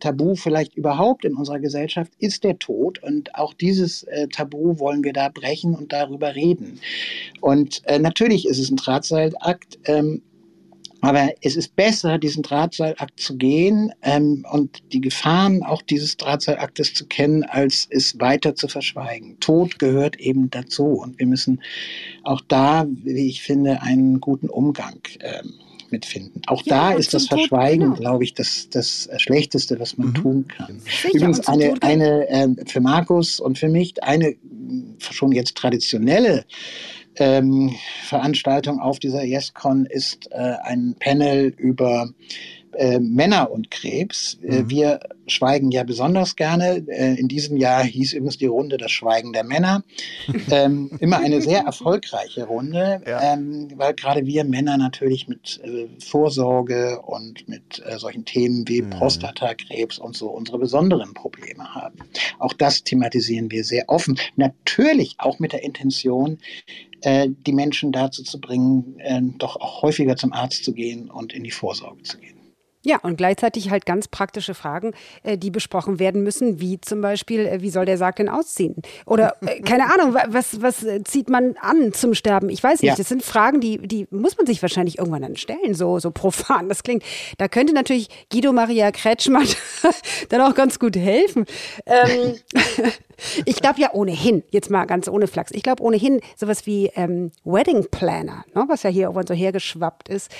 Tabu vielleicht überhaupt in unserer Gesellschaft ist der Tod und auch dieses äh, Tabu wollen wir da brechen und darüber reden. Und äh, natürlich ist es ein Drahtseilakt. Aber es ist besser, diesen Drahtseilakt zu gehen ähm, und die Gefahren auch dieses Drahtseilaktes zu kennen, als es weiter zu verschweigen. Tod gehört eben dazu und wir müssen auch da, wie ich finde, einen guten Umgang ähm, mitfinden. Auch ja, da ist das Verschweigen, genau. glaube ich, das, das Schlechteste, was man mhm. tun kann. Sicher, Übrigens eine, eine äh, für Markus und für mich eine schon jetzt traditionelle ähm, Veranstaltung auf dieser YesCon ist äh, ein Panel über äh, Männer und Krebs. Äh, mhm. wir schweigen ja besonders gerne. Äh, in diesem Jahr hieß übrigens die Runde das Schweigen der Männer. ähm, immer eine sehr erfolgreiche Runde, ja. ähm, weil gerade wir Männer natürlich mit äh, Vorsorge und mit äh, solchen Themen wie mhm. Prostatakrebs und so unsere besonderen Probleme haben. Auch das thematisieren wir sehr offen. Natürlich auch mit der Intention, die Menschen dazu zu bringen, doch auch häufiger zum Arzt zu gehen und in die Vorsorge zu gehen. Ja, und gleichzeitig halt ganz praktische Fragen, äh, die besprochen werden müssen, wie zum Beispiel, äh, wie soll der Sarg denn ausziehen? Oder äh, keine Ahnung, was, was zieht man an zum Sterben? Ich weiß nicht. Ja. Das sind Fragen, die, die muss man sich wahrscheinlich irgendwann dann stellen, so, so profan das klingt. Da könnte natürlich Guido Maria Kretschmann dann auch ganz gut helfen. Ähm, ich glaube ja ohnehin, jetzt mal ganz ohne Flachs, ich glaube ohnehin sowas wie ähm, Wedding Planner, ne, was ja hier irgendwann so hergeschwappt ist.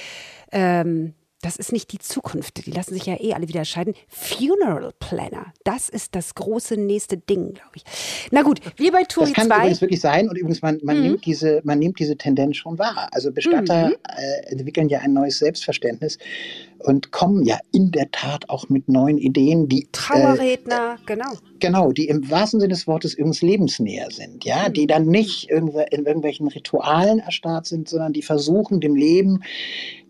Ähm, das ist nicht die Zukunft. Die lassen sich ja eh alle wieder scheiden. Funeral Planner, das ist das große nächste Ding, glaube ich. Na gut, wir bei Touri 2. Das kann zwei. übrigens wirklich sein und übrigens, man, man, mhm. nimmt diese, man nimmt diese Tendenz schon wahr. Also Bestatter mhm. äh, entwickeln ja ein neues Selbstverständnis und kommen ja in der Tat auch mit neuen Ideen, die Trauerredner, äh, genau. Genau, die im wahrsten Sinne des Wortes übrigens lebensnäher sind, ja, mhm. die dann nicht in irgendwelchen Ritualen erstarrt sind, sondern die versuchen, dem Leben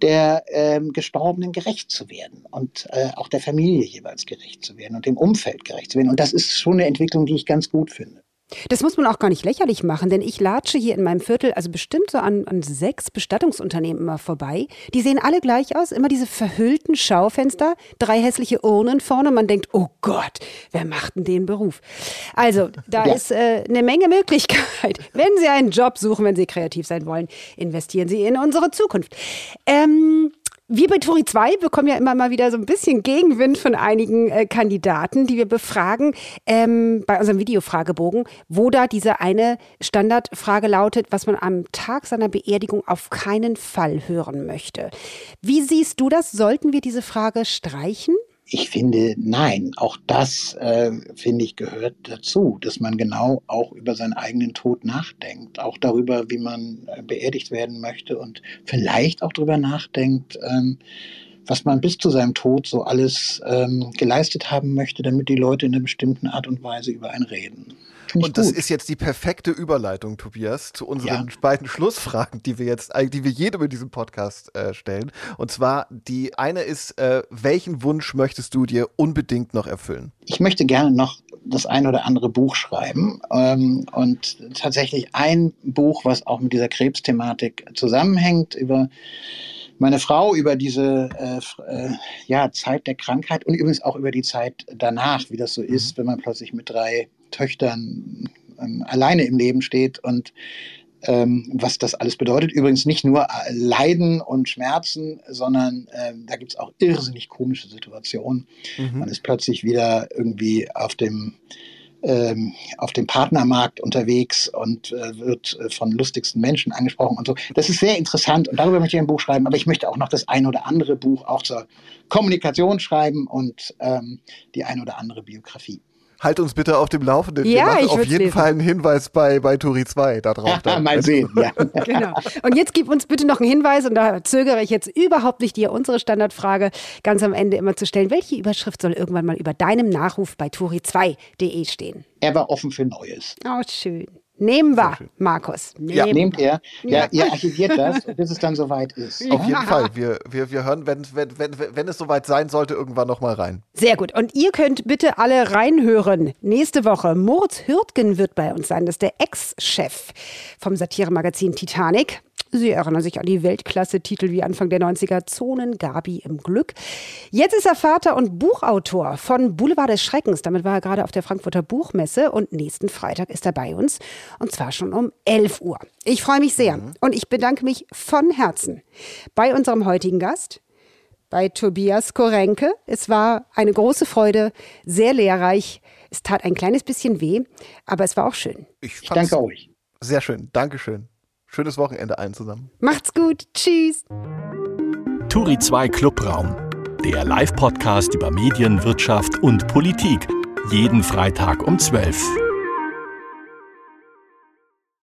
der ähm, Gestorbenen gerecht zu werden und äh, auch der Familie jeweils gerecht zu werden und dem Umfeld gerecht zu werden. Und das ist schon eine Entwicklung, die ich ganz gut finde. Das muss man auch gar nicht lächerlich machen, denn ich latsche hier in meinem Viertel, also bestimmt so an, an, sechs Bestattungsunternehmen immer vorbei. Die sehen alle gleich aus, immer diese verhüllten Schaufenster, drei hässliche Urnen vorne. Man denkt, oh Gott, wer macht denn den Beruf? Also, da ja. ist äh, eine Menge Möglichkeit. Wenn Sie einen Job suchen, wenn Sie kreativ sein wollen, investieren Sie in unsere Zukunft. Ähm, Wir bei Turi 2 bekommen ja immer mal wieder so ein bisschen Gegenwind von einigen äh, Kandidaten, die wir befragen ähm, bei unserem Videofragebogen, wo da diese eine Standardfrage lautet, was man am Tag seiner Beerdigung auf keinen Fall hören möchte. Wie siehst du das? Sollten wir diese Frage streichen? Ich finde, nein, auch das, äh, finde ich, gehört dazu, dass man genau auch über seinen eigenen Tod nachdenkt, auch darüber, wie man äh, beerdigt werden möchte und vielleicht auch darüber nachdenkt, ähm, was man bis zu seinem Tod so alles ähm, geleistet haben möchte, damit die Leute in einer bestimmten Art und Weise über einen reden. Und das gut. ist jetzt die perfekte Überleitung, Tobias, zu unseren ja. beiden Schlussfragen, die wir jetzt, die wir jedem in diesem Podcast äh, stellen. Und zwar die eine ist, äh, welchen Wunsch möchtest du dir unbedingt noch erfüllen? Ich möchte gerne noch das ein oder andere Buch schreiben ähm, und tatsächlich ein Buch, was auch mit dieser Krebsthematik zusammenhängt, über meine Frau über diese äh, äh, ja, Zeit der Krankheit und übrigens auch über die Zeit danach, wie das so ist, mhm. wenn man plötzlich mit drei Töchtern ähm, alleine im Leben steht und ähm, was das alles bedeutet. Übrigens nicht nur äh, Leiden und Schmerzen, sondern äh, da gibt es auch irrsinnig komische Situationen. Mhm. Man ist plötzlich wieder irgendwie auf dem ähm, auf dem Partnermarkt unterwegs und äh, wird äh, von lustigsten Menschen angesprochen und so. Das ist sehr interessant und darüber möchte ich ein Buch schreiben, aber ich möchte auch noch das ein oder andere Buch auch zur Kommunikation schreiben und ähm, die ein oder andere Biografie halt uns bitte auf dem Laufenden. Ja, Wir machen ich auf jeden lesen. Fall einen Hinweis bei, bei Turi 2 da drauf. Ja, mal sehen, ja. genau. Und jetzt gib uns bitte noch einen Hinweis und da zögere ich jetzt überhaupt nicht, dir unsere Standardfrage ganz am Ende immer zu stellen. Welche Überschrift soll irgendwann mal über deinem Nachruf bei turi2.de stehen? Er war offen für Neues. Oh, schön. Nehmen wir, Markus. Nehmen ja, nehmt er. Ja, ja, ihr archiviert das, bis es dann soweit ist. Auf jeden Fall. Wir, wir, wir hören, wenn, wenn, wenn, wenn es soweit sein sollte, irgendwann nochmal rein. Sehr gut. Und ihr könnt bitte alle reinhören. Nächste Woche, Moritz Hürtgen wird bei uns sein. Das ist der Ex-Chef vom Satiremagazin Titanic. Sie erinnern sich an die Weltklasse-Titel wie Anfang der 90er Zonen, Gabi im Glück. Jetzt ist er Vater und Buchautor von Boulevard des Schreckens. Damit war er gerade auf der Frankfurter Buchmesse und nächsten Freitag ist er bei uns und zwar schon um 11 Uhr. Ich freue mich sehr mhm. und ich bedanke mich von Herzen bei unserem heutigen Gast, bei Tobias Korenke. Es war eine große Freude, sehr lehrreich. Es tat ein kleines bisschen weh, aber es war auch schön. Ich, ich danke euch. Sehr schön. Dankeschön. Schönes Wochenende allen zusammen. Macht's gut. Tschüss. Turi 2 Clubraum. Der Live-Podcast über Medien, Wirtschaft und Politik. Jeden Freitag um 12 Uhr.